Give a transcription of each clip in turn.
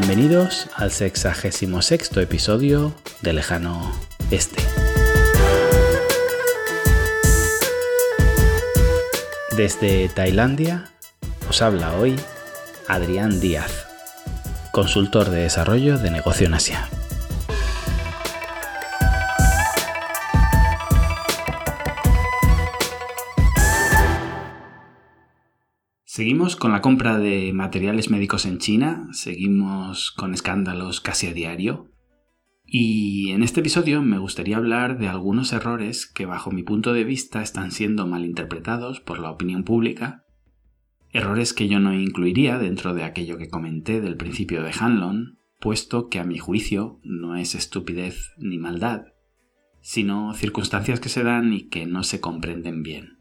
Bienvenidos al sexagésimo sexto episodio de Lejano Este. Desde Tailandia os habla hoy Adrián Díaz, consultor de desarrollo de negocio en Asia. Seguimos con la compra de materiales médicos en China, seguimos con escándalos casi a diario. Y en este episodio me gustaría hablar de algunos errores que bajo mi punto de vista están siendo malinterpretados por la opinión pública, errores que yo no incluiría dentro de aquello que comenté del principio de Hanlon, puesto que a mi juicio no es estupidez ni maldad, sino circunstancias que se dan y que no se comprenden bien.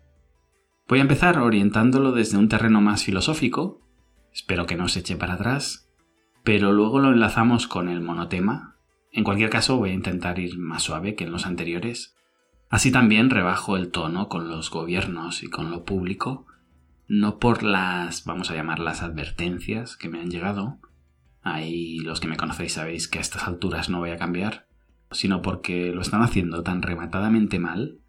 Voy a empezar orientándolo desde un terreno más filosófico, espero que no se eche para atrás, pero luego lo enlazamos con el monotema. En cualquier caso voy a intentar ir más suave que en los anteriores. Así también rebajo el tono con los gobiernos y con lo público, no por las, vamos a llamarlas advertencias que me han llegado, ahí los que me conocéis sabéis que a estas alturas no voy a cambiar, sino porque lo están haciendo tan rematadamente mal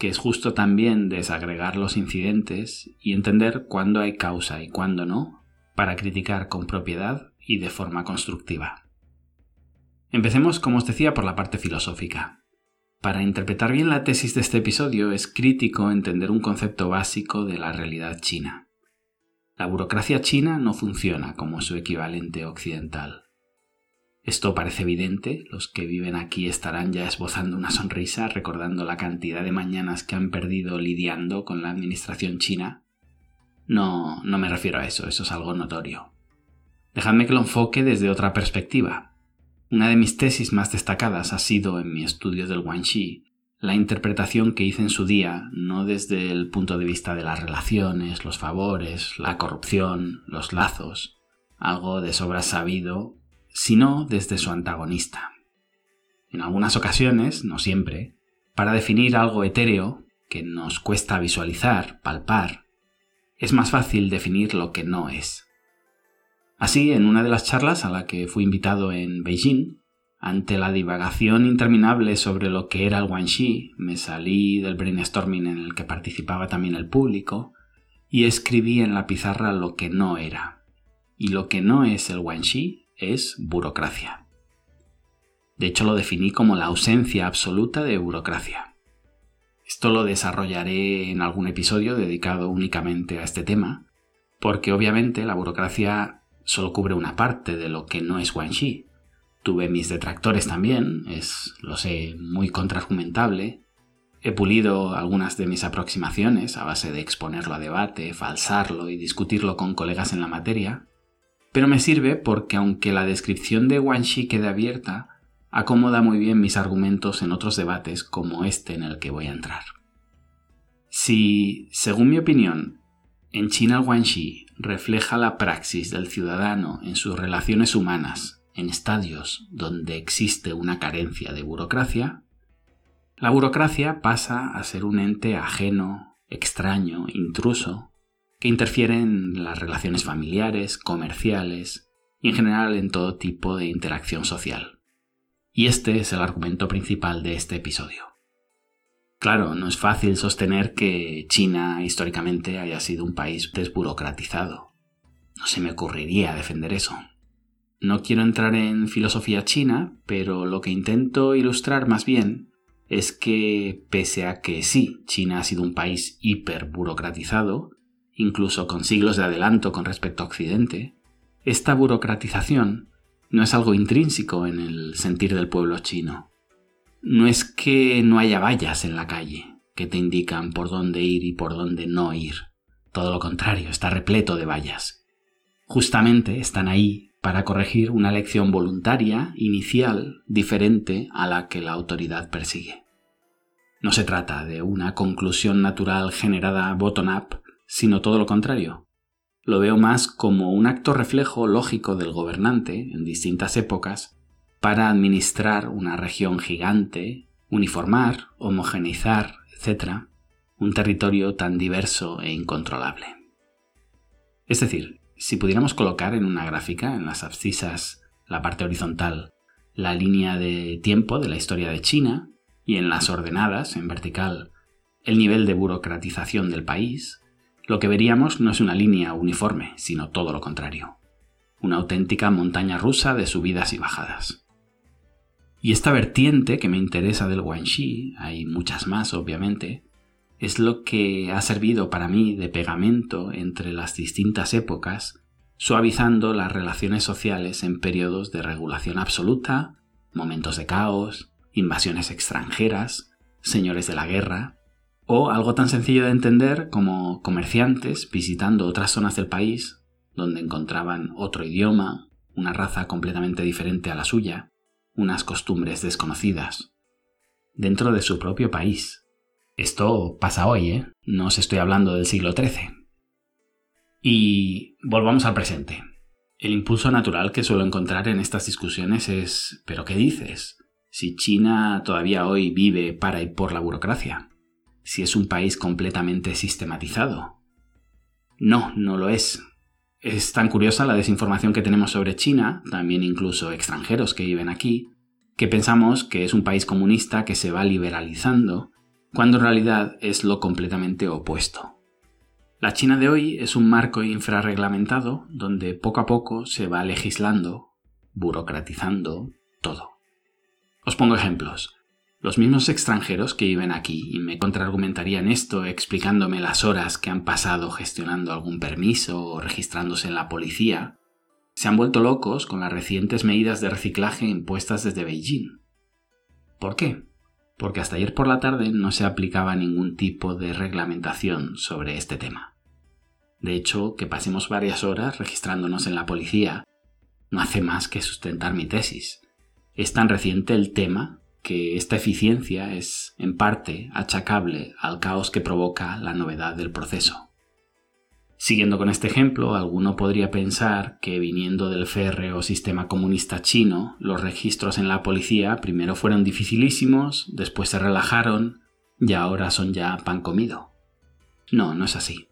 que es justo también desagregar los incidentes y entender cuándo hay causa y cuándo no, para criticar con propiedad y de forma constructiva. Empecemos, como os decía, por la parte filosófica. Para interpretar bien la tesis de este episodio es crítico entender un concepto básico de la realidad china. La burocracia china no funciona como su equivalente occidental. Esto parece evidente, los que viven aquí estarán ya esbozando una sonrisa recordando la cantidad de mañanas que han perdido lidiando con la administración china. No, no me refiero a eso, eso es algo notorio. Dejadme que lo enfoque desde otra perspectiva. Una de mis tesis más destacadas ha sido, en mi estudio del Guanxi, la interpretación que hice en su día, no desde el punto de vista de las relaciones, los favores, la corrupción, los lazos, algo de sobra sabido sino desde su antagonista. En algunas ocasiones, no siempre, para definir algo etéreo que nos cuesta visualizar, palpar, es más fácil definir lo que no es. Así, en una de las charlas a la que fui invitado en Beijing, ante la divagación interminable sobre lo que era el Guanxi, me salí del brainstorming en el que participaba también el público y escribí en la pizarra lo que no era. Y lo que no es el Guanxi es burocracia. De hecho, lo definí como la ausencia absoluta de burocracia. Esto lo desarrollaré en algún episodio dedicado únicamente a este tema, porque obviamente la burocracia solo cubre una parte de lo que no es Guanxi. Tuve mis detractores también, es, lo sé, muy contraargumentable. He pulido algunas de mis aproximaciones a base de exponerlo a debate, falsarlo y discutirlo con colegas en la materia, pero me sirve porque aunque la descripción de Wanshi quede abierta, acomoda muy bien mis argumentos en otros debates como este en el que voy a entrar. Si, según mi opinión, en China el Guanxi refleja la praxis del ciudadano en sus relaciones humanas en estadios donde existe una carencia de burocracia, la burocracia pasa a ser un ente ajeno, extraño, intruso, que interfiere en las relaciones familiares, comerciales y en general en todo tipo de interacción social. Y este es el argumento principal de este episodio. Claro, no es fácil sostener que China históricamente haya sido un país desburocratizado. No se me ocurriría defender eso. No quiero entrar en filosofía china, pero lo que intento ilustrar más bien es que, pese a que sí, China ha sido un país hiperburocratizado, incluso con siglos de adelanto con respecto a Occidente, esta burocratización no es algo intrínseco en el sentir del pueblo chino. No es que no haya vallas en la calle que te indican por dónde ir y por dónde no ir. Todo lo contrario, está repleto de vallas. Justamente están ahí para corregir una lección voluntaria, inicial, diferente a la que la autoridad persigue. No se trata de una conclusión natural generada bottom-up sino todo lo contrario. Lo veo más como un acto reflejo lógico del gobernante en distintas épocas para administrar una región gigante, uniformar, homogeneizar, etc., un territorio tan diverso e incontrolable. Es decir, si pudiéramos colocar en una gráfica, en las abscisas la parte horizontal, la línea de tiempo de la historia de China y en las ordenadas, en vertical, el nivel de burocratización del país, lo que veríamos no es una línea uniforme, sino todo lo contrario. Una auténtica montaña rusa de subidas y bajadas. Y esta vertiente que me interesa del Guanxi, hay muchas más obviamente, es lo que ha servido para mí de pegamento entre las distintas épocas, suavizando las relaciones sociales en periodos de regulación absoluta, momentos de caos, invasiones extranjeras, señores de la guerra, o algo tan sencillo de entender como comerciantes visitando otras zonas del país donde encontraban otro idioma, una raza completamente diferente a la suya, unas costumbres desconocidas, dentro de su propio país. Esto pasa hoy, ¿eh? No os estoy hablando del siglo XIII. Y volvamos al presente. El impulso natural que suelo encontrar en estas discusiones es ¿pero qué dices? Si China todavía hoy vive para y por la burocracia, si es un país completamente sistematizado. No, no lo es. Es tan curiosa la desinformación que tenemos sobre China, también incluso extranjeros que viven aquí, que pensamos que es un país comunista que se va liberalizando, cuando en realidad es lo completamente opuesto. La China de hoy es un marco infrarreglamentado donde poco a poco se va legislando, burocratizando todo. Os pongo ejemplos. Los mismos extranjeros que viven aquí y me contraargumentarían esto explicándome las horas que han pasado gestionando algún permiso o registrándose en la policía, se han vuelto locos con las recientes medidas de reciclaje impuestas desde Beijing. ¿Por qué? Porque hasta ayer por la tarde no se aplicaba ningún tipo de reglamentación sobre este tema. De hecho, que pasemos varias horas registrándonos en la policía no hace más que sustentar mi tesis. Es tan reciente el tema que esta eficiencia es en parte achacable al caos que provoca la novedad del proceso. Siguiendo con este ejemplo, alguno podría pensar que viniendo del férreo sistema comunista chino, los registros en la policía primero fueron dificilísimos, después se relajaron y ahora son ya pan comido. No, no es así.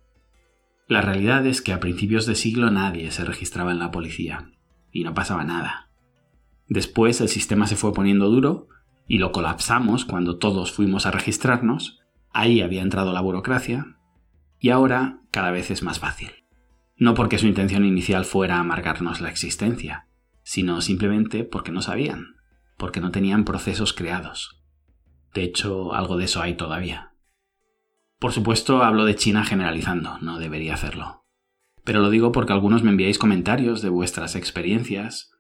La realidad es que a principios de siglo nadie se registraba en la policía y no pasaba nada. Después el sistema se fue poniendo duro y lo colapsamos cuando todos fuimos a registrarnos, ahí había entrado la burocracia, y ahora cada vez es más fácil. No porque su intención inicial fuera amargarnos la existencia, sino simplemente porque no sabían, porque no tenían procesos creados. De hecho, algo de eso hay todavía. Por supuesto, hablo de China generalizando, no debería hacerlo. Pero lo digo porque algunos me enviáis comentarios de vuestras experiencias,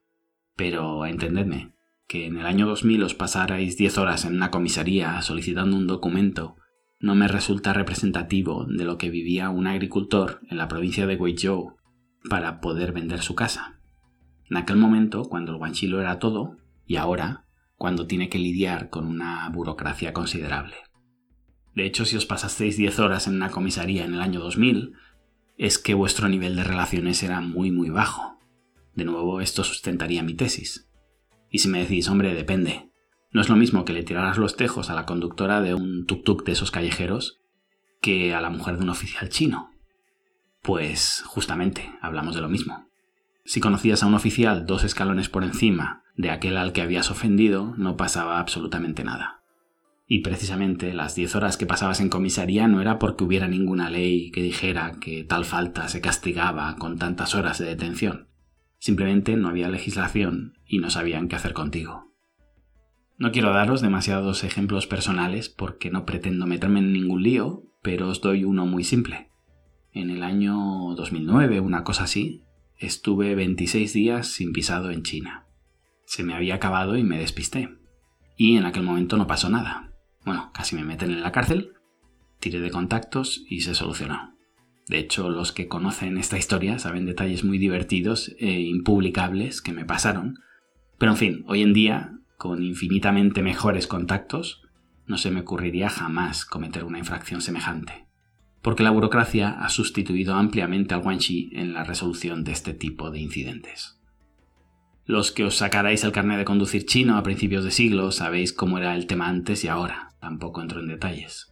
pero entendedme, que en el año 2000 os pasarais 10 horas en una comisaría solicitando un documento no me resulta representativo de lo que vivía un agricultor en la provincia de Guizhou para poder vender su casa. En aquel momento, cuando el guanchi lo era todo, y ahora, cuando tiene que lidiar con una burocracia considerable. De hecho, si os pasasteis 10 horas en una comisaría en el año 2000, es que vuestro nivel de relaciones era muy muy bajo. De nuevo, esto sustentaría mi tesis. Y si me decís, hombre, depende. No es lo mismo que le tiraras los tejos a la conductora de un tuk-tuk de esos callejeros que a la mujer de un oficial chino. Pues justamente, hablamos de lo mismo. Si conocías a un oficial dos escalones por encima de aquel al que habías ofendido, no pasaba absolutamente nada. Y precisamente las diez horas que pasabas en comisaría no era porque hubiera ninguna ley que dijera que tal falta se castigaba con tantas horas de detención. Simplemente no había legislación y no sabían qué hacer contigo. No quiero daros demasiados ejemplos personales porque no pretendo meterme en ningún lío, pero os doy uno muy simple. En el año 2009, una cosa así, estuve 26 días sin pisado en China. Se me había acabado y me despisté. Y en aquel momento no pasó nada. Bueno, casi me meten en la cárcel, tiré de contactos y se solucionó. De hecho, los que conocen esta historia saben detalles muy divertidos e impublicables que me pasaron. Pero en fin, hoy en día, con infinitamente mejores contactos, no se me ocurriría jamás cometer una infracción semejante. Porque la burocracia ha sustituido ampliamente al guanxi en la resolución de este tipo de incidentes. Los que os sacarais el carnet de conducir chino a principios de siglo sabéis cómo era el tema antes y ahora, tampoco entro en detalles.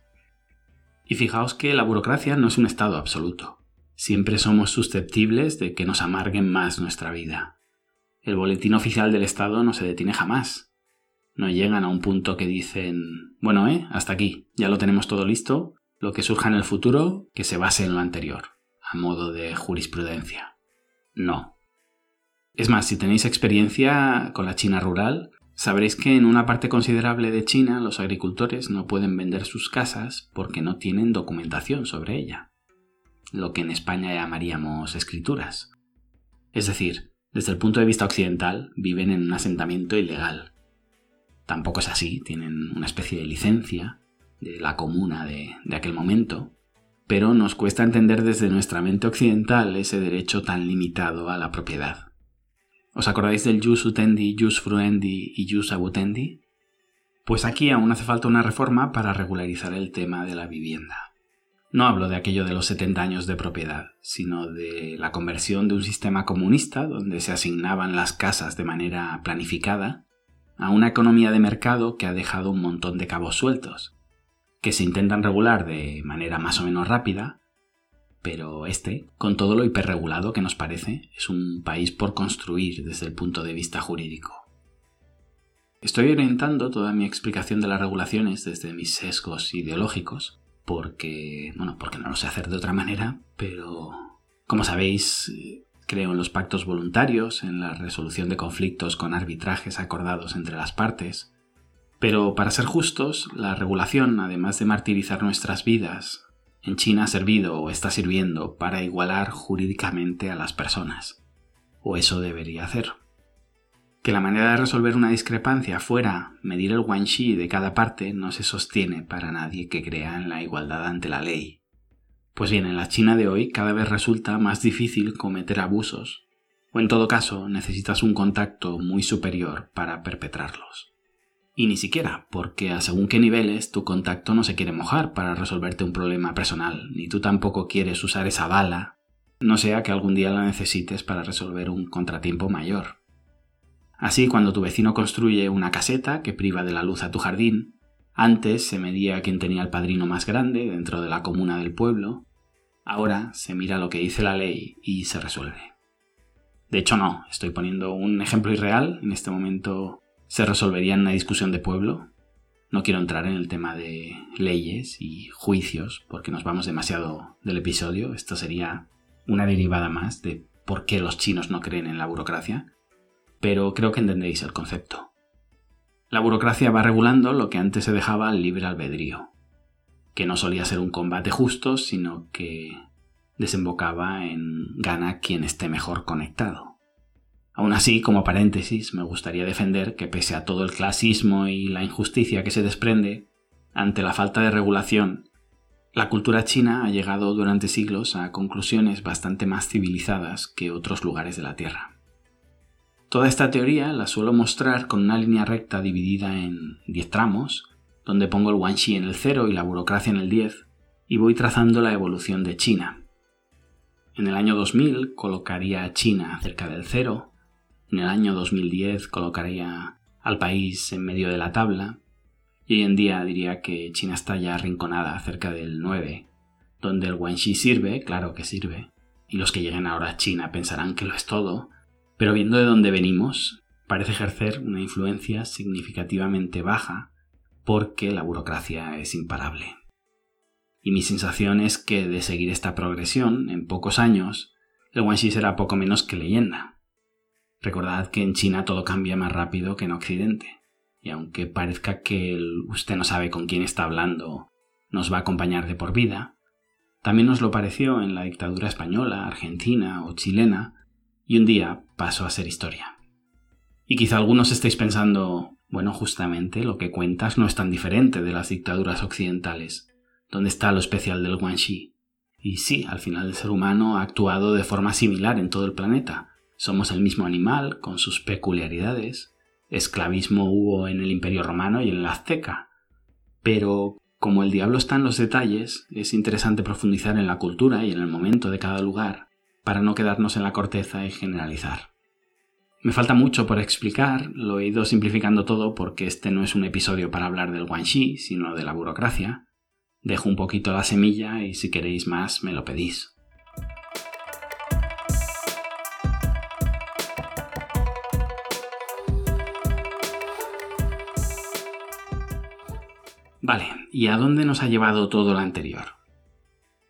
Y fijaos que la burocracia no es un estado absoluto. Siempre somos susceptibles de que nos amarguen más nuestra vida. el boletín oficial del Estado no se detiene jamás. No llegan a un punto que dicen, bueno, eh, hasta aquí, ya lo tenemos todo listo, lo que surja en el futuro, que se base en lo anterior, a modo de jurisprudencia. No. Es más, si tenéis experiencia con la China rural, sabréis que en una parte considerable de China los agricultores no pueden vender sus casas porque no tienen documentación sobre ella, lo que en España llamaríamos escrituras. Es decir, desde el punto de vista occidental viven en un asentamiento ilegal. Tampoco es así, tienen una especie de licencia de la comuna de, aquel momento, pero nos cuesta entender desde nuestra mente occidental ese derecho tan limitado a la propiedad. ¿Os acordáis del jus utendi, jus fruendi y jus abutendi? Pues aquí aún hace falta una reforma para regularizar el tema de la vivienda. No hablo de aquello de los 70 años de propiedad, sino de la conversión de un sistema comunista donde se asignaban las casas de manera planificada a una economía de mercado que ha dejado un montón de cabos sueltos, que se intentan regular de manera más o menos rápida, pero este, con todo lo hiperregulado que nos parece, es un país por construir desde el punto de vista jurídico. Estoy orientando toda mi explicación de las regulaciones desde mis sesgos ideológicos, porque, bueno, porque no lo sé hacer de otra manera, pero, como sabéis, creo en los pactos voluntarios, en la resolución de conflictos con arbitrajes acordados entre las partes, pero para ser justos, la regulación, además de martirizar nuestras vidas, en China ha servido o está sirviendo para igualar jurídicamente a las personas. O eso debería hacer. Que la manera de resolver una discrepancia fuera medir el guanxi de cada parte no se sostiene para nadie que crea en la igualdad ante la ley. Pues bien, en la China de hoy cada vez resulta más difícil cometer abusos, o en todo caso necesitas un contacto muy superior para perpetrarlos. Y ni siquiera, porque a según qué niveles tu contacto no se quiere mojar para resolverte un problema personal, ni tú tampoco quieres usar esa bala, no sea que algún día la necesites para resolver un contratiempo mayor. Así, cuando tu vecino construye una caseta que priva de la luz a tu jardín, antes se medía quién tenía el padrino más grande dentro de la comuna del pueblo, ahora se mira lo que dice la ley y se resuelve. De hecho, no, estoy poniendo un ejemplo irreal, en este momento se resolvería en una discusión de pueblo. No quiero entrar en el tema de leyes y juicios porque nos vamos demasiado del episodio. Esto sería una derivada más de por qué los chinos no creen en la burocracia. Pero creo que entendéis el concepto. La burocracia va regulando lo que antes se dejaba al libre albedrío, que no solía ser un combate justo, sino que desembocaba en gana quien esté mejor conectado. Aún así, como paréntesis, me gustaría defender que pese a todo el clasismo y la injusticia que se desprende, ante la falta de regulación, la cultura china ha llegado durante siglos a conclusiones bastante más civilizadas que otros lugares de la Tierra. Toda esta teoría la suelo mostrar con una línea recta dividida en 10 tramos, donde pongo el Wanxi en el 0 y la burocracia en el 10, y voy trazando la evolución de China. En el año 2000 colocaría a China cerca del 0, en el año 2010 colocaría al país en medio de la tabla y hoy en día diría que China está ya arrinconada cerca del 9, donde el Guanxi sirve, claro que sirve, y los que lleguen ahora a China pensarán que lo es todo, pero viendo de dónde venimos, parece ejercer una influencia significativamente baja porque la burocracia es imparable. Y mi sensación es que de seguir esta progresión, en pocos años, el Guanxi será poco menos que leyenda, Recordad que en China todo cambia más rápido que en Occidente. Y aunque parezca que usted no sabe con quién está hablando, nos va a acompañar de por vida, también nos lo pareció en la dictadura española, argentina o chilena, y un día pasó a ser historia. Y quizá algunos estéis pensando, bueno, justamente lo que cuentas no es tan diferente de las dictaduras occidentales. ¿Dónde está lo especial del Guanxi? Y sí, al final el ser humano ha actuado de forma similar en todo el planeta, somos el mismo animal, con sus peculiaridades. Esclavismo hubo en el Imperio Romano y en la Azteca. Pero como el diablo está en los detalles, es interesante profundizar en la cultura y en el momento de cada lugar, para no quedarnos en la corteza y generalizar. Me falta mucho por explicar, lo he ido simplificando todo porque este no es un episodio para hablar del guanxi, sino de la burocracia. Dejo un poquito la semilla y si queréis más me lo pedís. ¿Y a dónde nos ha llevado todo lo anterior?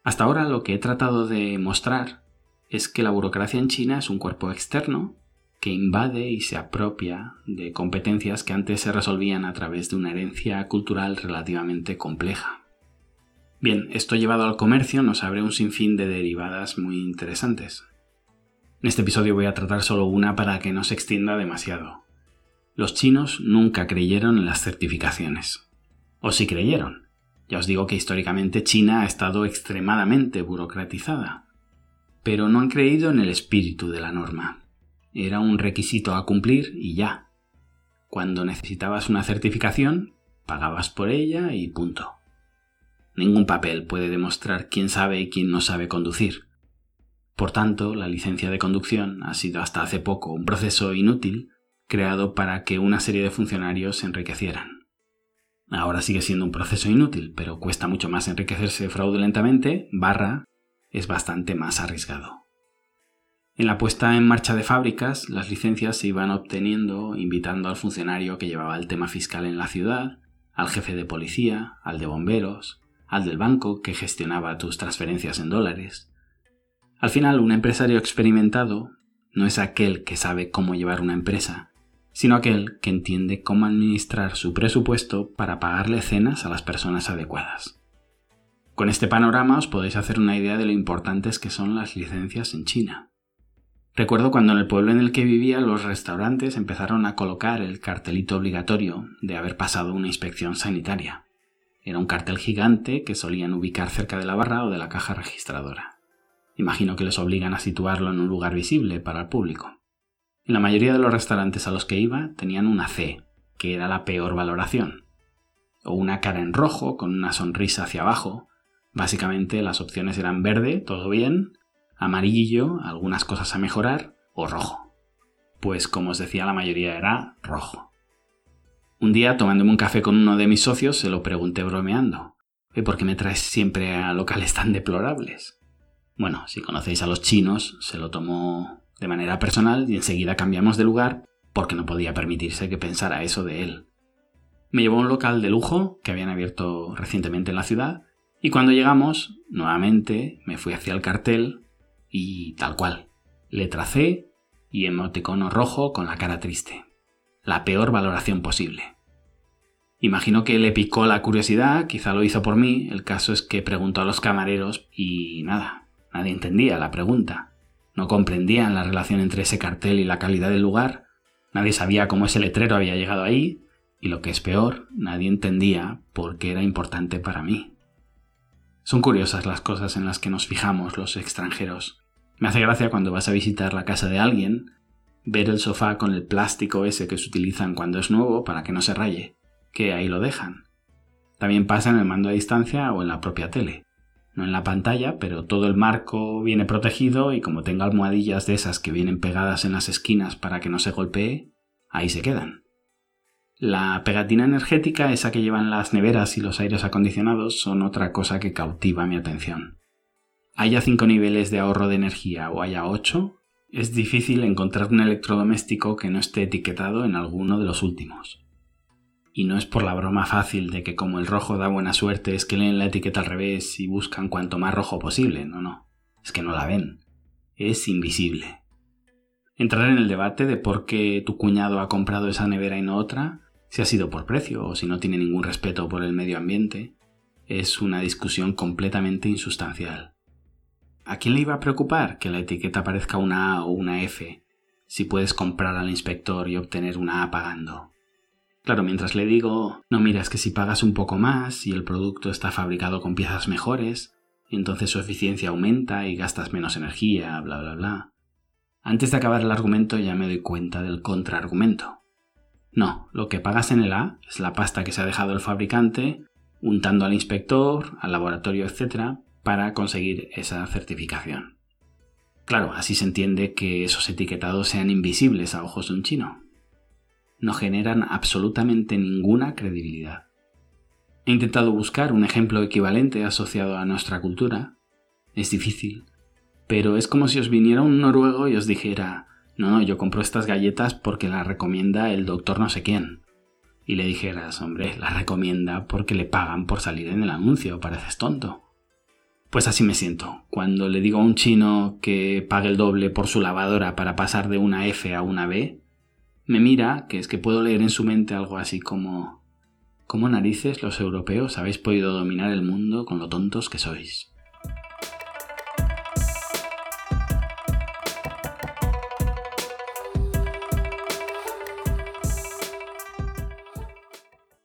Hasta ahora lo que he tratado de mostrar es que la burocracia en China es un cuerpo externo que invade y se apropia de competencias que antes se resolvían a través de una herencia cultural relativamente compleja. Bien, esto llevado al comercio nos abre un sinfín de derivadas muy interesantes. En este episodio voy a tratar solo una para que no se extienda demasiado. Los chinos nunca creyeron en las certificaciones. O si creyeron. Ya os digo que históricamente China ha estado extremadamente burocratizada. Pero no han creído en el espíritu de la norma. Era un requisito a cumplir y ya. Cuando necesitabas una certificación, pagabas por ella y punto. Ningún papel puede demostrar quién sabe y quién no sabe conducir. Por tanto, la licencia de conducción ha sido hasta hace poco un proceso inútil creado para que una serie de funcionarios se enriquecieran. Ahora sigue siendo un proceso inútil, pero cuesta mucho más enriquecerse fraudulentamente, barra, es bastante más arriesgado. En la puesta en marcha de fábricas, las licencias se iban obteniendo invitando al funcionario que llevaba el tema fiscal en la ciudad, al jefe de policía, al de bomberos, al del banco que gestionaba tus transferencias en dólares. Al final, un empresario experimentado no es aquel que sabe cómo llevar una empresa, sino aquel que entiende cómo administrar su presupuesto para pagarle cenas a las personas adecuadas. Con este panorama os podéis hacer una idea de lo importantes que son las licencias en China. Recuerdo cuando en el pueblo en el que vivía los restaurantes empezaron a colocar el cartelito obligatorio de haber pasado una inspección sanitaria. Era un cartel gigante que solían ubicar cerca de la barra o de la caja registradora. Imagino que les obligan a situarlo en un lugar visible para el público. En la mayoría de los restaurantes a los que iba tenían una C, que era la peor valoración, o una cara en rojo con una sonrisa hacia abajo. Básicamente las opciones eran verde, todo bien, amarillo, algunas cosas a mejorar, o rojo. Pues como os decía, la mayoría era rojo. Un día, tomándome un café con uno de mis socios, se lo pregunté bromeando. ¿Y por qué me traes siempre a locales tan deplorables? Bueno, si conocéis a los chinos, se lo tomó de manera personal y enseguida cambiamos de lugar porque no podía permitirse que pensara eso de él. Me llevó a un local de lujo que habían abierto recientemente en la ciudad y cuando llegamos, nuevamente me fui hacia el cartel y tal cual. Le tracé y emoticono rojo con la cara triste. La peor valoración posible. Imagino que le picó la curiosidad, quizá lo hizo por mí, el caso es que preguntó a los camareros y nada, nadie entendía la pregunta. No comprendían la relación entre ese cartel y la calidad del lugar, nadie sabía cómo ese letrero había llegado ahí, y lo que es peor, nadie entendía por qué era importante para mí. Son curiosas las cosas en las que nos fijamos los extranjeros. Me hace gracia cuando vas a visitar la casa de alguien, ver el sofá con el plástico ese que se utilizan cuando es nuevo para que no se raye, que ahí lo dejan. También pasa en el mando a distancia o en la propia tele no en la pantalla, pero todo el marco viene protegido y como tenga almohadillas de esas que vienen pegadas en las esquinas para que no se golpee, ahí se quedan. La pegatina energética, esa que llevan las neveras y los aires acondicionados, son otra cosa que cautiva mi atención. Haya cinco niveles de ahorro de energía o haya ocho, es difícil encontrar un electrodoméstico que no esté etiquetado en alguno de los últimos. Y no es por la broma fácil de que como el rojo da buena suerte es que leen la etiqueta al revés y buscan cuanto más rojo posible, no, no, es que no la ven, es invisible. Entrar en el debate de por qué tu cuñado ha comprado esa nevera y no otra, si ha sido por precio o si no tiene ningún respeto por el medio ambiente, es una discusión completamente insustancial. ¿A quién le iba a preocupar que la etiqueta parezca una A o una F si puedes comprar al inspector y obtener una A pagando? Claro, mientras le digo, no miras que si pagas un poco más y el producto está fabricado con piezas mejores, entonces su eficiencia aumenta y gastas menos energía, bla, bla, bla. Antes de acabar el argumento ya me doy cuenta del contraargumento. No, lo que pagas en el A es la pasta que se ha dejado el fabricante untando al inspector, al laboratorio, etc., para conseguir esa certificación. Claro, así se entiende que esos etiquetados sean invisibles a ojos de un chino no generan absolutamente ninguna credibilidad. He intentado buscar un ejemplo equivalente asociado a nuestra cultura. Es difícil, pero es como si os viniera un noruego y os dijera, no, no, yo compro estas galletas porque las recomienda el doctor no sé quién. y le dijeras, hombre, la recomienda porque le pagan por salir en el anuncio, pareces tonto. Pues así me siento. Cuando le digo a un chino que pague el doble por su lavadora para pasar de una F a una B, me mira, que es que puedo leer en su mente algo así como ¿Cómo narices los europeos habéis podido dominar el mundo con lo tontos que sois?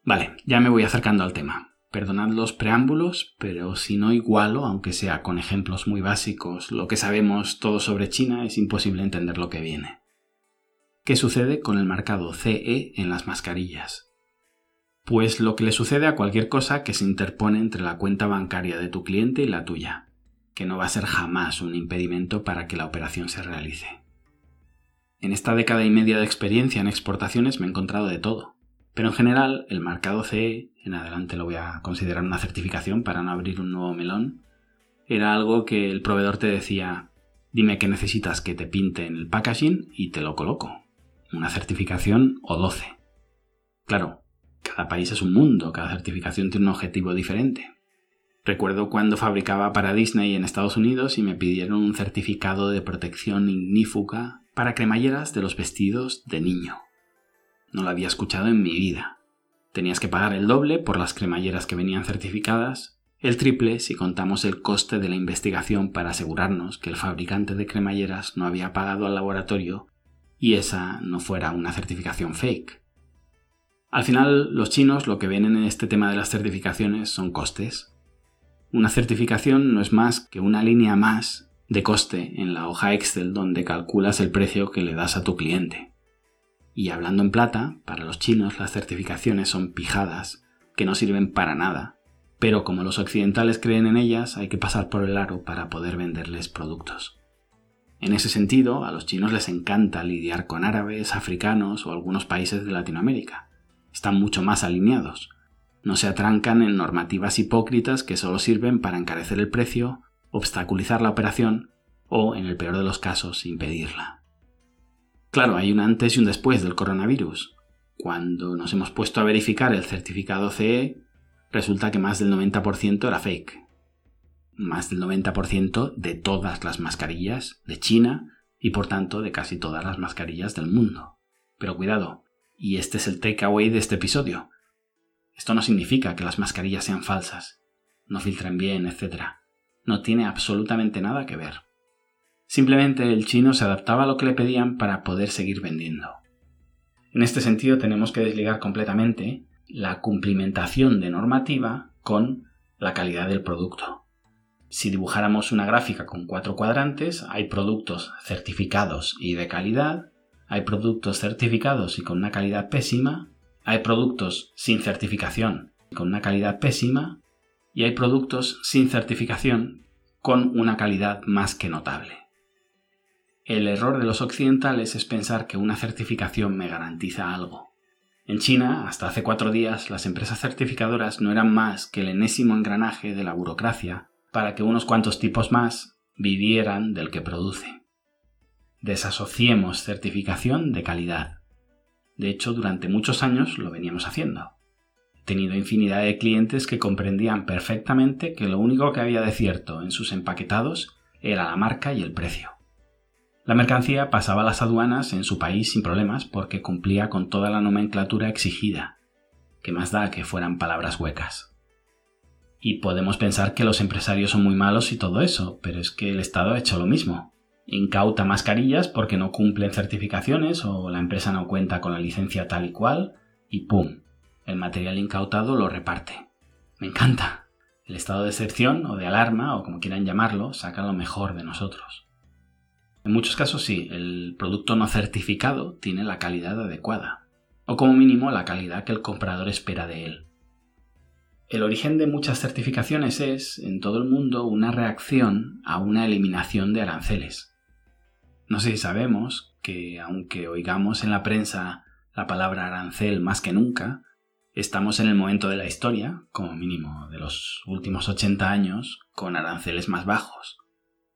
Vale, ya me voy acercando al tema. Perdonad los preámbulos, pero si no igualo, aunque sea con ejemplos muy básicos, lo que sabemos todo sobre China es imposible entender lo que viene. ¿Qué sucede con el marcado CE en las mascarillas? Pues lo que le sucede a cualquier cosa que se interpone entre la cuenta bancaria de tu cliente y la tuya, que no va a ser jamás un impedimento para que la operación se realice. En esta década y media de experiencia en exportaciones me he encontrado de todo, pero en general el marcado CE, en adelante lo voy a considerar una certificación para no abrir un nuevo melón, era algo que el proveedor te decía, dime qué necesitas que te pinte en el packaging y te lo coloco. Una certificación o 12. Claro, cada país es un mundo, cada certificación tiene un objetivo diferente. Recuerdo cuando fabricaba para Disney en Estados Unidos y me pidieron un certificado de protección ignífuga para cremalleras de los vestidos de niño. No lo había escuchado en mi vida. Tenías que pagar el doble por las cremalleras que venían certificadas, el triple si contamos el coste de la investigación para asegurarnos que el fabricante de cremalleras no había pagado al laboratorio y esa no fuera una certificación fake. Al final, los chinos lo que ven en este tema de las certificaciones son costes. Una certificación no es más que una línea más de coste en la hoja Excel donde calculas el precio que le das a tu cliente. Y hablando en plata, para los chinos las certificaciones son pijadas, que no sirven para nada, pero como los occidentales creen en ellas, hay que pasar por el aro para poder venderles productos. En ese sentido, a los chinos les encanta lidiar con árabes, africanos o algunos países de Latinoamérica están mucho más alineados. No se atrancan en normativas hipócritas que solo sirven para encarecer el precio, obstaculizar la operación o, en el peor de los casos, impedirla. Claro, hay un antes y un después del coronavirus. Cuando nos hemos puesto a verificar el certificado CE, resulta que más del 90% era fake. Más del 90% de todas las mascarillas de China y por tanto de casi todas las mascarillas del mundo. Pero cuidado, y este es el takeaway de este episodio. Esto no significa que las mascarillas sean falsas, no filtren bien, etc. No tiene absolutamente nada que ver. Simplemente el chino se adaptaba a lo que le pedían para poder seguir vendiendo. En este sentido tenemos que desligar completamente la cumplimentación de normativa con la calidad del producto. Si dibujáramos una gráfica con cuatro cuadrantes, hay productos certificados y de calidad, hay productos certificados y con una calidad pésima, hay productos sin certificación y con una calidad pésima, y hay productos sin certificación con una calidad más que notable. El error de los occidentales es pensar que una certificación me garantiza algo. En China, hasta hace cuatro días, las empresas certificadoras no eran más que el enésimo engranaje de la burocracia para que unos cuantos tipos más vivieran del que produce. Desasociemos certificación de calidad. De hecho, durante muchos años lo veníamos haciendo. He tenido infinidad de clientes que comprendían perfectamente que lo único que había de cierto en sus empaquetados era la marca y el precio. La mercancía pasaba las aduanas en su país sin problemas porque cumplía con toda la nomenclatura exigida, que más da que fueran palabras huecas. Y podemos pensar que los empresarios son muy malos y todo eso, pero es que el Estado ha hecho lo mismo incauta mascarillas porque no cumplen certificaciones o la empresa no cuenta con la licencia tal y cual y ¡pum! El material incautado lo reparte. Me encanta. El estado de excepción o de alarma o como quieran llamarlo saca lo mejor de nosotros. En muchos casos sí, el producto no certificado tiene la calidad adecuada, o como mínimo la calidad que el comprador espera de él. El origen de muchas certificaciones es, en todo el mundo, una reacción a una eliminación de aranceles. No sé si sabemos que, aunque oigamos en la prensa la palabra arancel más que nunca, estamos en el momento de la historia, como mínimo de los últimos 80 años, con aranceles más bajos.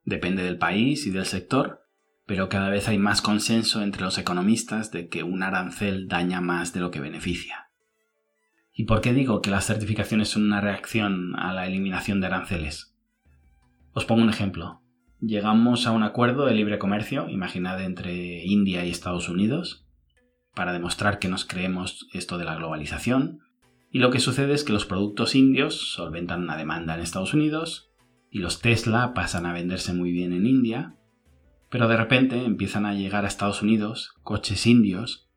Depende del país y del sector, pero cada vez hay más consenso entre los economistas de que un arancel daña más de lo que beneficia. ¿Y por qué digo que las certificaciones son una reacción a la eliminación de aranceles? Os pongo un ejemplo. Llegamos a un acuerdo de libre comercio, imaginad entre India y Estados Unidos, para demostrar que nos creemos esto de la globalización, y lo que sucede es que los productos indios solventan una demanda en Estados Unidos, y los Tesla pasan a venderse muy bien en India, pero de repente empiezan a llegar a Estados Unidos coches indios,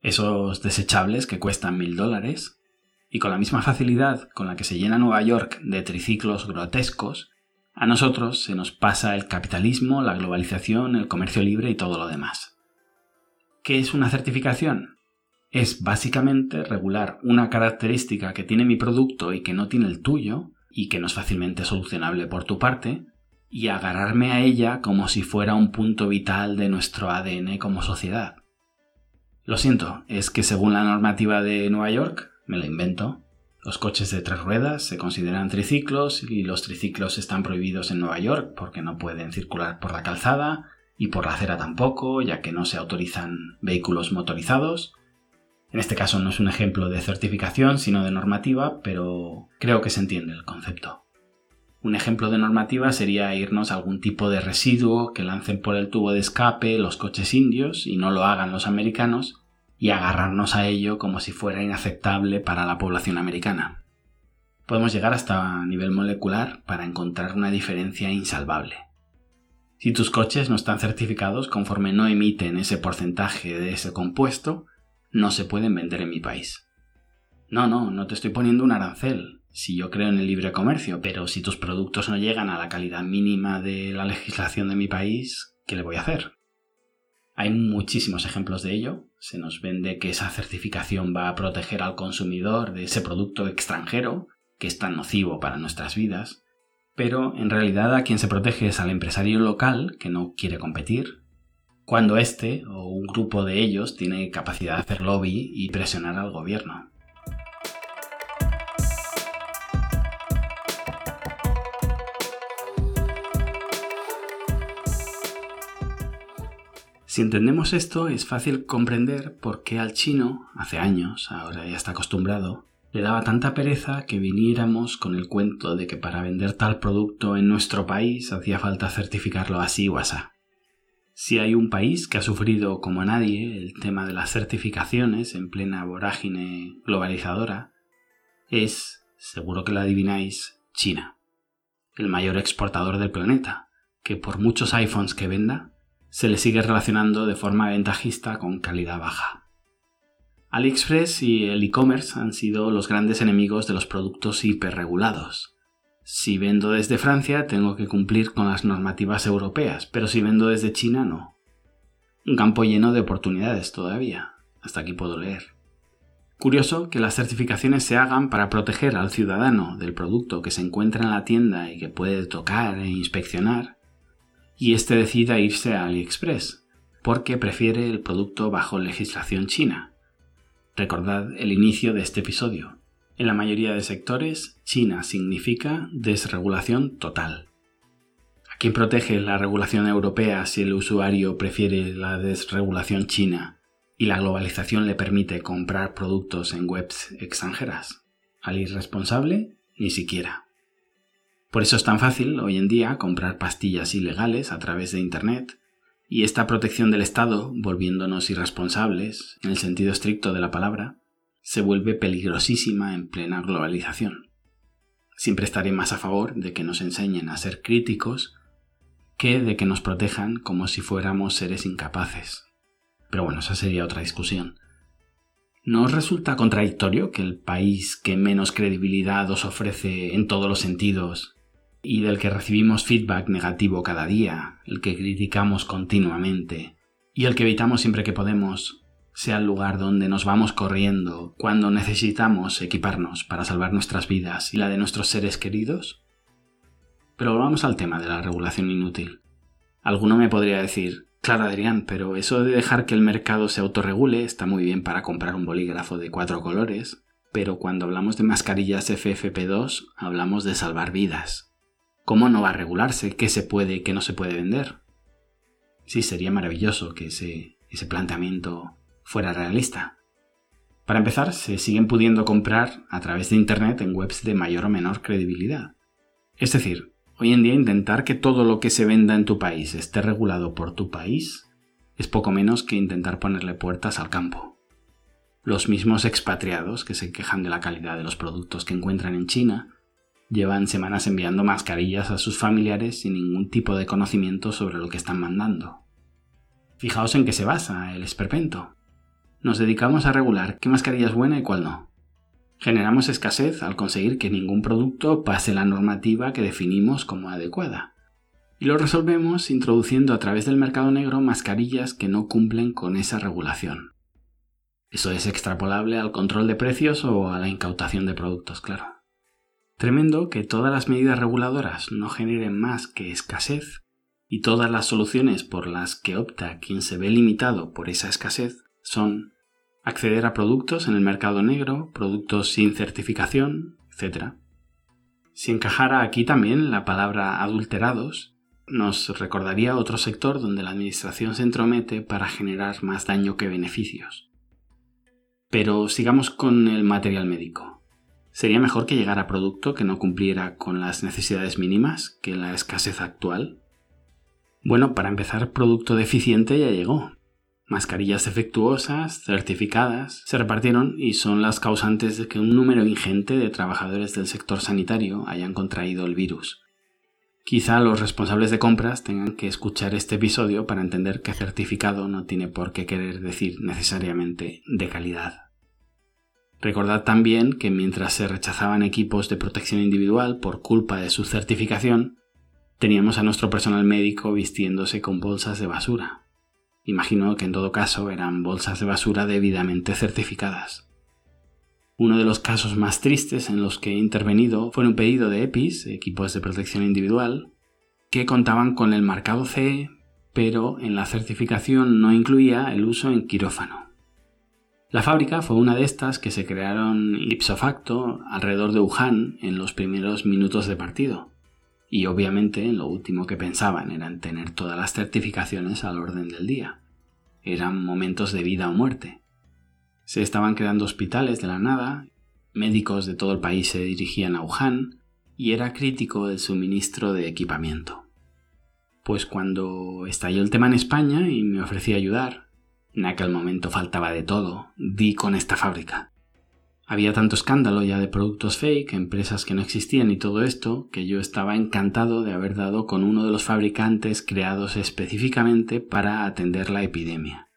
esos desechables que cuestan mil dólares, y con la misma facilidad con la que se llena Nueva York de triciclos grotescos, a nosotros se nos pasa el capitalismo, la globalización, el comercio libre y todo lo demás. ¿Qué es una certificación? Es básicamente regular una característica que tiene mi producto y que no tiene el tuyo, y que no es fácilmente solucionable por tu parte, y agarrarme a ella como si fuera un punto vital de nuestro ADN como sociedad. Lo siento, es que según la normativa de Nueva York, me lo invento. Los coches de tres ruedas se consideran triciclos y los triciclos están prohibidos en Nueva York porque no pueden circular por la calzada y por la acera tampoco, ya que no se autorizan vehículos motorizados. En este caso no es un ejemplo de certificación, sino de normativa, pero creo que se entiende el concepto. Un ejemplo de normativa sería irnos a algún tipo de residuo que lancen por el tubo de escape los coches indios y no lo hagan los americanos, y agarrarnos a ello como si fuera inaceptable para la población americana. Podemos llegar hasta nivel molecular para encontrar una diferencia insalvable. Si tus coches no están certificados conforme no emiten ese porcentaje de ese compuesto, no se pueden vender en mi país. No, no, no te estoy poniendo un arancel, si yo creo en el libre comercio, pero si tus productos no llegan a la calidad mínima de la legislación de mi país, ¿qué le voy a hacer? Hay muchísimos ejemplos de ello. Se nos vende que esa certificación va a proteger al consumidor de ese producto extranjero que es tan nocivo para nuestras vidas, pero en realidad a quien se protege es al empresario local que no quiere competir, cuando éste o un grupo de ellos tiene capacidad de hacer lobby y presionar al gobierno. Si entendemos esto, es fácil comprender por qué al chino, hace años, ahora ya está acostumbrado, le daba tanta pereza que viniéramos con el cuento de que para vender tal producto en nuestro país hacía falta certificarlo así o asá. Si hay un país que ha sufrido como nadie el tema de las certificaciones en plena vorágine globalizadora, es, seguro que lo adivináis, China, el mayor exportador del planeta, que por muchos iPhones que venda, se le sigue relacionando de forma ventajista con calidad baja. AliExpress y el e-commerce han sido los grandes enemigos de los productos hiperregulados. Si vendo desde Francia tengo que cumplir con las normativas europeas, pero si vendo desde China no. Un campo lleno de oportunidades todavía. Hasta aquí puedo leer. Curioso que las certificaciones se hagan para proteger al ciudadano del producto que se encuentra en la tienda y que puede tocar e inspeccionar, y éste decida irse a AliExpress, porque prefiere el producto bajo legislación china. Recordad el inicio de este episodio. En la mayoría de sectores, China significa desregulación total. ¿A quién protege la regulación europea si el usuario prefiere la desregulación china y la globalización le permite comprar productos en webs extranjeras? ¿Al irresponsable? Ni siquiera. Por eso es tan fácil hoy en día comprar pastillas ilegales a través de Internet y esta protección del Estado, volviéndonos irresponsables, en el sentido estricto de la palabra, se vuelve peligrosísima en plena globalización. Siempre estaré más a favor de que nos enseñen a ser críticos que de que nos protejan como si fuéramos seres incapaces. Pero bueno, esa sería otra discusión. ¿No os resulta contradictorio que el país que menos credibilidad os ofrece en todos los sentidos y del que recibimos feedback negativo cada día, el que criticamos continuamente y el que evitamos siempre que podemos, sea el lugar donde nos vamos corriendo cuando necesitamos equiparnos para salvar nuestras vidas y la de nuestros seres queridos? Pero volvamos al tema de la regulación inútil. Alguno me podría decir, claro Adrián, pero eso de dejar que el mercado se autorregule está muy bien para comprar un bolígrafo de cuatro colores, pero cuando hablamos de mascarillas FFP2 hablamos de salvar vidas, ¿Cómo no va a regularse qué se puede y qué no se puede vender? Sí, sería maravilloso que ese, ese planteamiento fuera realista. Para empezar, se siguen pudiendo comprar a través de Internet en webs de mayor o menor credibilidad. Es decir, hoy en día intentar que todo lo que se venda en tu país esté regulado por tu país es poco menos que intentar ponerle puertas al campo. Los mismos expatriados que se quejan de la calidad de los productos que encuentran en China llevan semanas enviando mascarillas a sus familiares sin ningún tipo de conocimiento sobre lo que están mandando. Fijaos en qué se basa el esperpento. Nos dedicamos a regular qué mascarilla es buena y cuál no. Generamos escasez al conseguir que ningún producto pase la normativa que definimos como adecuada. Y lo resolvemos introduciendo a través del mercado negro mascarillas que no cumplen con esa regulación. Eso es extrapolable al control de precios o a la incautación de productos, claro. Tremendo que todas las medidas reguladoras no generen más que escasez y todas las soluciones por las que opta quien se ve limitado por esa escasez son acceder a productos en el mercado negro, productos sin certificación, etc. Si encajara aquí también la palabra adulterados, nos recordaría otro sector donde la Administración se entromete para generar más daño que beneficios. Pero sigamos con el material médico. ¿Sería mejor que llegara producto que no cumpliera con las necesidades mínimas que la escasez actual? Bueno, para empezar, producto deficiente ya llegó. Mascarillas defectuosas, certificadas, se repartieron y son las causantes de que un número ingente de trabajadores del sector sanitario hayan contraído el virus. Quizá los responsables de compras tengan que escuchar este episodio para entender que certificado no tiene por qué querer decir necesariamente de calidad. Recordad también que mientras se rechazaban equipos de protección individual por culpa de su certificación, teníamos a nuestro personal médico vistiéndose con bolsas de basura. Imagino que en todo caso eran bolsas de basura debidamente certificadas. Uno de los casos más tristes en los que he intervenido fue un pedido de EPIs, equipos de protección individual, que contaban con el marcado CE, pero en la certificación no incluía el uso en quirófano. La fábrica fue una de estas que se crearon ipso facto alrededor de Wuhan en los primeros minutos de partido. Y obviamente lo último que pensaban era en tener todas las certificaciones al orden del día. Eran momentos de vida o muerte. Se estaban creando hospitales de la nada, médicos de todo el país se dirigían a Wuhan y era crítico el suministro de equipamiento. Pues cuando estalló el tema en España y me ofrecí ayudar, en aquel momento faltaba de todo, di con esta fábrica. Había tanto escándalo ya de productos fake, empresas que no existían y todo esto, que yo estaba encantado de haber dado con uno de los fabricantes creados específicamente para atender la epidemia.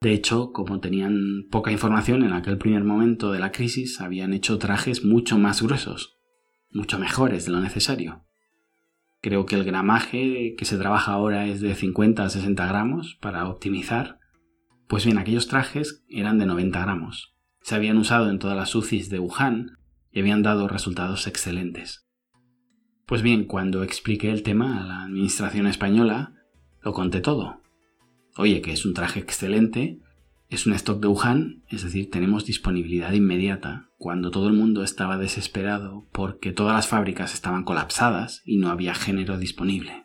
De hecho, como tenían poca información en aquel primer momento de la crisis, habían hecho trajes mucho más gruesos, mucho mejores de lo necesario. Creo que el gramaje que se trabaja ahora es de 50 a 60 gramos para optimizar pues bien, aquellos trajes eran de 90 gramos. Se habían usado en todas las UCIs de Wuhan y habían dado resultados excelentes. Pues bien, cuando expliqué el tema a la administración española, lo conté todo. Oye, que es un traje excelente, es un stock de Wuhan, es decir, tenemos disponibilidad inmediata, cuando todo el mundo estaba desesperado porque todas las fábricas estaban colapsadas y no había género disponible.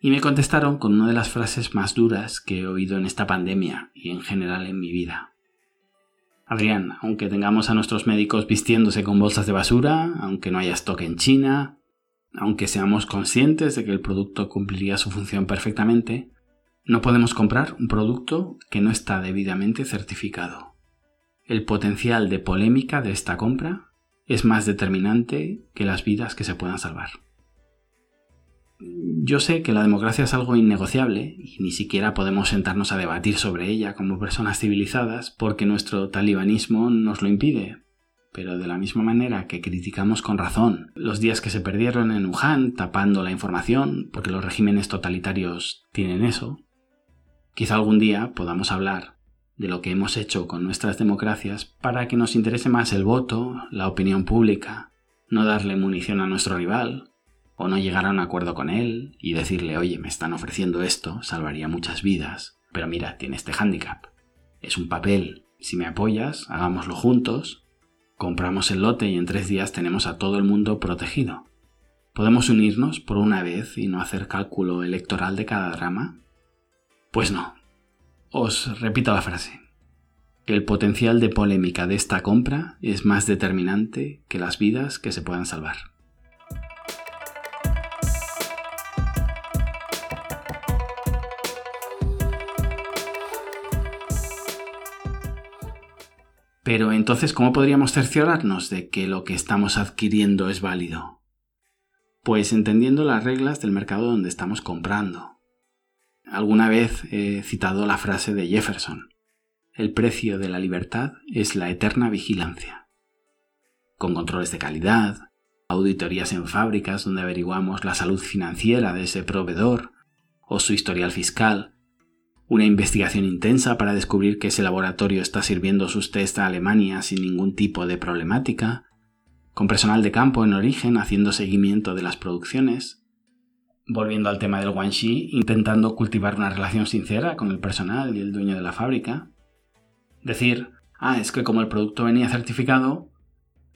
Y me contestaron con una de las frases más duras que he oído en esta pandemia y en general en mi vida. Adrián, aunque tengamos a nuestros médicos vistiéndose con bolsas de basura, aunque no haya stock en China, aunque seamos conscientes de que el producto cumpliría su función perfectamente, no podemos comprar un producto que no está debidamente certificado. El potencial de polémica de esta compra es más determinante que las vidas que se puedan salvar. Yo sé que la democracia es algo innegociable y ni siquiera podemos sentarnos a debatir sobre ella como personas civilizadas porque nuestro talibanismo nos lo impide. Pero de la misma manera que criticamos con razón los días que se perdieron en Wuhan tapando la información, porque los regímenes totalitarios tienen eso, quizá algún día podamos hablar de lo que hemos hecho con nuestras democracias para que nos interese más el voto, la opinión pública, no darle munición a nuestro rival, o no llegar a un acuerdo con él y decirle, oye, me están ofreciendo esto, salvaría muchas vidas, pero mira, tiene este hándicap. Es un papel, si me apoyas, hagámoslo juntos, compramos el lote y en tres días tenemos a todo el mundo protegido. ¿Podemos unirnos por una vez y no hacer cálculo electoral de cada drama? Pues no. Os repito la frase. el potencial de polémica de esta compra es más determinante que las vidas que se puedan salvar. Pero entonces, ¿cómo podríamos cerciorarnos de que lo que estamos adquiriendo es válido? Pues entendiendo las reglas del mercado donde estamos comprando. Alguna vez he citado la frase de Jefferson. El precio de la libertad es la eterna vigilancia. Con controles de calidad, auditorías en fábricas donde averiguamos la salud financiera de ese proveedor o su historial fiscal, una investigación intensa para descubrir que ese laboratorio está sirviendo sus test a Alemania sin ningún tipo de problemática, con personal de campo en origen haciendo seguimiento de las producciones, volviendo al tema del Guanxi, intentando cultivar una relación sincera con el personal y el dueño de la fábrica. Decir, ah, es que como el producto venía certificado,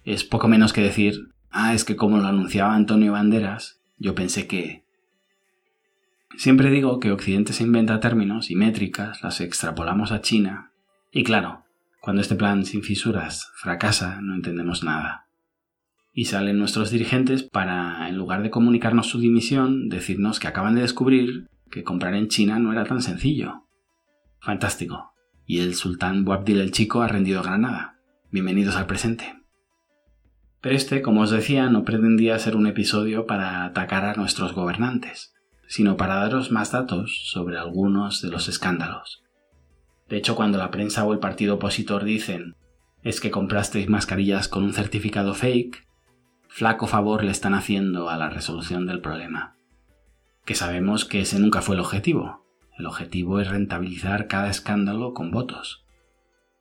es poco menos que decir, ah, es que como lo anunciaba Antonio Banderas, yo pensé que Siempre digo que Occidente se inventa términos y métricas, las extrapolamos a China, y claro, cuando este plan sin fisuras fracasa, no entendemos nada. Y salen nuestros dirigentes para, en lugar de comunicarnos su dimisión, decirnos que acaban de descubrir que comprar en China no era tan sencillo. Fantástico. Y el sultán Boabdil el Chico ha rendido Granada. Bienvenidos al presente. Pero este, como os decía, no pretendía ser un episodio para atacar a nuestros gobernantes sino para daros más datos sobre algunos de los escándalos. De hecho, cuando la prensa o el partido opositor dicen es que comprasteis mascarillas con un certificado fake, flaco favor le están haciendo a la resolución del problema. Que sabemos que ese nunca fue el objetivo. El objetivo es rentabilizar cada escándalo con votos.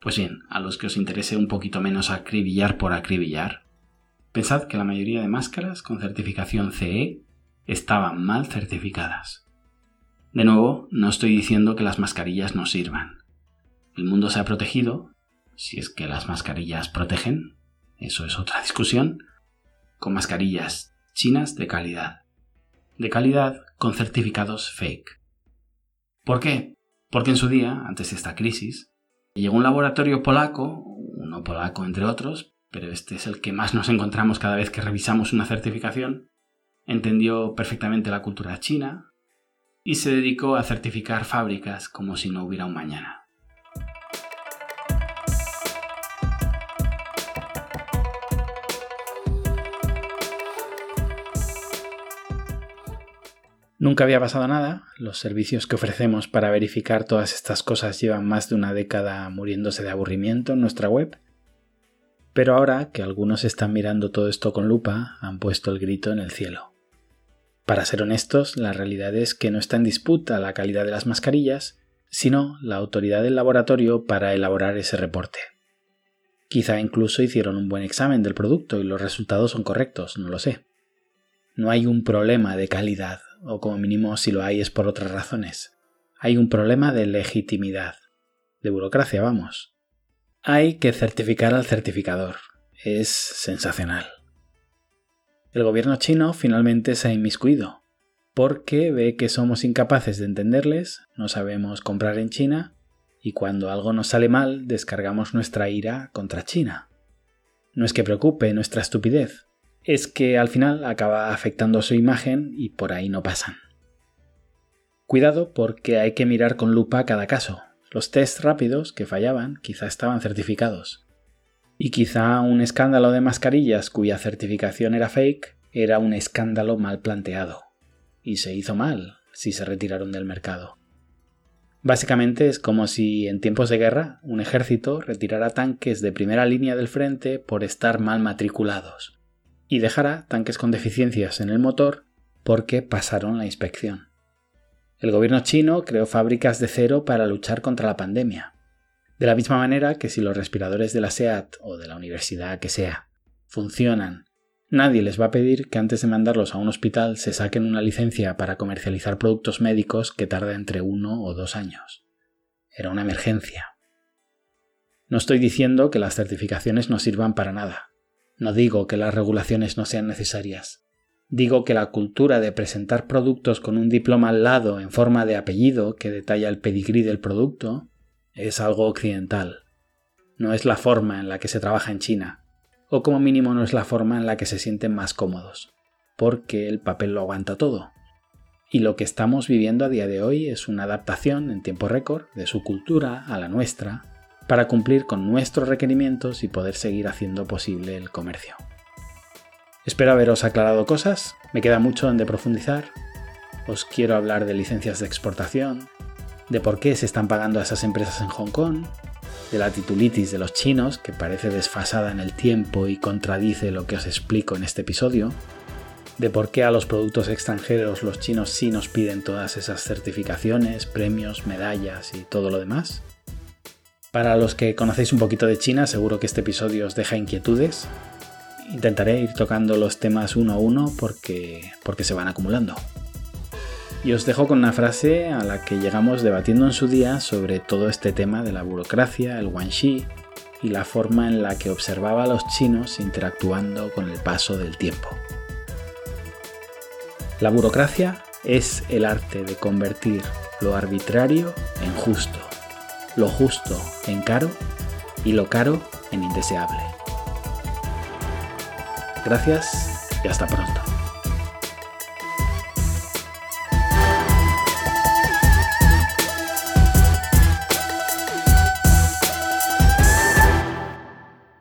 Pues bien, a los que os interese un poquito menos acribillar por acribillar, pensad que la mayoría de máscaras con certificación CE estaban mal certificadas. De nuevo, no estoy diciendo que las mascarillas no sirvan. El mundo se ha protegido, si es que las mascarillas protegen, eso es otra discusión, con mascarillas chinas de calidad. De calidad con certificados fake. ¿Por qué? Porque en su día, antes de esta crisis, llegó un laboratorio polaco, uno polaco entre otros, pero este es el que más nos encontramos cada vez que revisamos una certificación, entendió perfectamente la cultura china y se dedicó a certificar fábricas como si no hubiera un mañana. Nunca había pasado nada, los servicios que ofrecemos para verificar todas estas cosas llevan más de una década muriéndose de aburrimiento en nuestra web, pero ahora que algunos están mirando todo esto con lupa, han puesto el grito en el cielo. Para ser honestos, la realidad es que no está en disputa la calidad de las mascarillas, sino la autoridad del laboratorio para elaborar ese reporte. Quizá incluso hicieron un buen examen del producto y los resultados son correctos, no lo sé. No hay un problema de calidad, o como mínimo si lo hay es por otras razones. Hay un problema de legitimidad, de burocracia, vamos. Hay que certificar al certificador. Es sensacional. El gobierno chino finalmente se ha inmiscuido, porque ve que somos incapaces de entenderles, no sabemos comprar en China, y cuando algo nos sale mal descargamos nuestra ira contra China. No es que preocupe nuestra estupidez, es que al final acaba afectando su imagen y por ahí no pasan. Cuidado porque hay que mirar con lupa cada caso. Los tests rápidos que fallaban quizá estaban certificados y quizá un escándalo de mascarillas cuya certificación era fake era un escándalo mal planteado. Y se hizo mal si se retiraron del mercado. Básicamente es como si en tiempos de guerra un ejército retirara tanques de primera línea del frente por estar mal matriculados y dejara tanques con deficiencias en el motor porque pasaron la inspección. El gobierno chino creó fábricas de cero para luchar contra la pandemia, de la misma manera que si los respiradores de la SEAT o de la universidad que sea funcionan, nadie les va a pedir que antes de mandarlos a un hospital se saquen una licencia para comercializar productos médicos que tarda entre uno o dos años. Era una emergencia. No estoy diciendo que las certificaciones no sirvan para nada. No digo que las regulaciones no sean necesarias. Digo que la cultura de presentar productos con un diploma al lado en forma de apellido que detalla el pedigrí del producto es algo occidental. no es la forma en la que se trabaja en China, o como mínimo no es la forma en la que se sienten más cómodos, porque el papel lo aguanta todo. Y lo que estamos viviendo a día de hoy es una adaptación en tiempo récord de su cultura a la nuestra, para cumplir con nuestros requerimientos y poder seguir haciendo posible el comercio. Espero haberos aclarado cosas, me queda mucho en de profundizar. Os quiero hablar de licencias de exportación, de por qué se están pagando a esas empresas en Hong Kong, de la titulitis de los chinos, que parece desfasada en el tiempo y contradice lo que os explico en este episodio, de por qué a los productos extranjeros los chinos sí nos piden todas esas certificaciones, premios, medallas y todo lo demás. Para los que conocéis un poquito de China, seguro que este episodio os deja inquietudes. Intentaré ir tocando los temas uno a uno porque, porque se van acumulando. Y os dejo con una frase a la que llegamos debatiendo en su día sobre todo este tema de la burocracia, el guanxi y la forma en la que observaba a los chinos interactuando con el paso del tiempo. La burocracia es el arte de convertir lo arbitrario en justo, lo justo en caro y lo caro en indeseable. Gracias y hasta pronto.